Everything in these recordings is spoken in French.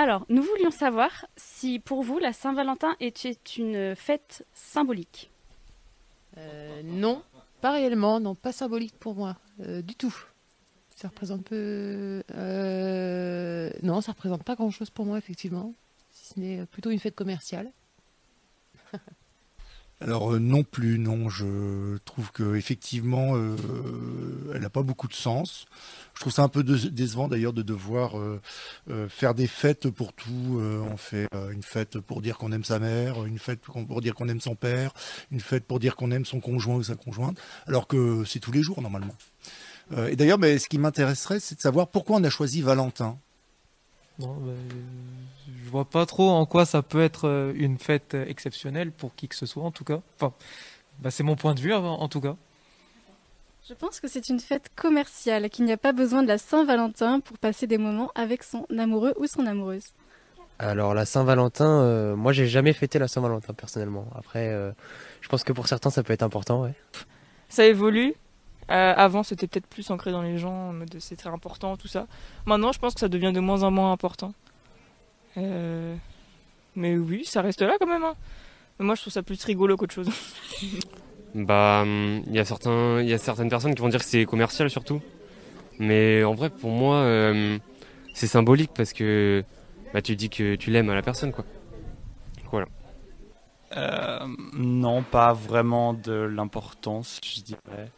Alors, nous voulions savoir si pour vous la Saint-Valentin était une fête symbolique. Euh, non, pas réellement, non, pas symbolique pour moi, euh, du tout. Ça représente peu. euh, non, ça représente pas grand chose pour moi, effectivement. Si ce n'est plutôt une fête commerciale. Alors euh, non plus, non. Je trouve que effectivement, euh, pas beaucoup de sens. Je trouve ça un peu dé- décevant d'ailleurs de devoir euh, euh, faire des fêtes pour tout. Euh, on fait une fête pour dire qu'on aime sa mère, une fête pour dire qu'on aime son père, une fête pour dire qu'on aime son conjoint ou sa conjointe, alors que c'est tous les jours normalement. Et d'ailleurs, mais ce qui m'intéresserait, c'est de savoir pourquoi on a choisi Valentin. Bah, je vois pas trop en quoi ça peut être une fête exceptionnelle pour qui que ce soit en tout cas. Enfin, bah, c'est mon point de vue en tout cas. Je pense que c'est une fête commerciale, qu'il n'y a pas besoin de la Saint-Valentin pour passer des moments avec son amoureux ou son amoureuse. Alors la Saint-Valentin, euh, moi j'ai jamais fêté la Saint-Valentin personnellement. Après, euh, je pense que pour certains ça peut être important, ouais. ça évolue. Euh, avant, c'était peut-être plus ancré dans les gens, en mode c'est très important, tout ça. Maintenant, je pense que ça devient de moins en moins important. Euh, Mais oui, ça reste là quand même. hein. Mais moi, je trouve ça plus rigolo qu'autre chose. Bah, il y a certains, y a certaines personnes qui vont dire que c'est commercial surtout. Mais en vrai, pour moi, euh, c'est symbolique parce que bah, tu dis que tu l'aimes à la personne, quoi. Voilà. Euh, non, pas vraiment de l'importance, je dirais.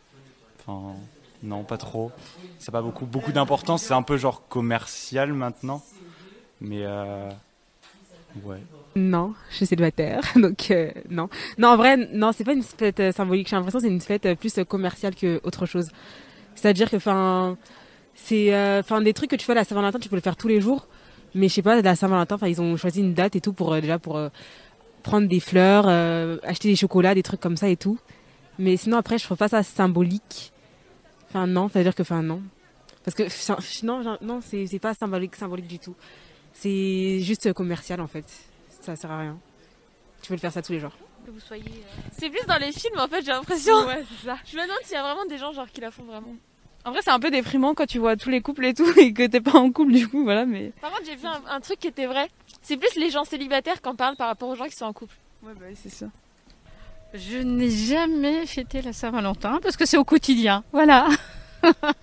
Enfin, non, pas trop. Ça n'a pas beaucoup, beaucoup d'importance. C'est un peu genre commercial maintenant. Mais euh, Non, je suis célibataire, donc euh, non. Non, en vrai, non, c'est pas une fête euh, symbolique. J'ai l'impression que c'est une fête euh, plus commerciale que autre chose. C'est-à-dire que, enfin, c'est, enfin, des trucs que tu fais à la Saint-Valentin, tu peux le faire tous les jours. Mais je sais pas, la Saint-Valentin, enfin, ils ont choisi une date et tout pour déjà pour prendre des fleurs, acheter des chocolats, des trucs comme ça et tout. Mais sinon, après, je trouve pas ça symbolique. Enfin, non, c'est-à-dire que, enfin, non. Parce que, non, non, c'est pas symbolique, symbolique du tout. C'est juste commercial, en fait. Ça sert à rien. Tu peux le faire ça tous les jours. Que vous soyez. euh, C'est plus dans les films en fait, j'ai l'impression. Ouais, c'est ça. Je me demande s'il y a vraiment des gens genre qui la font vraiment. En vrai, c'est un peu déprimant quand tu vois tous les couples et tout et que t'es pas en couple du coup, voilà. Mais Par contre, j'ai vu un, un truc qui était vrai. C'est plus les gens célibataires qui en parlent par rapport aux gens qui sont en couple. ouais, bah, c'est ça. Je n'ai jamais fêté la Saint-Valentin parce que c'est au quotidien. Voilà.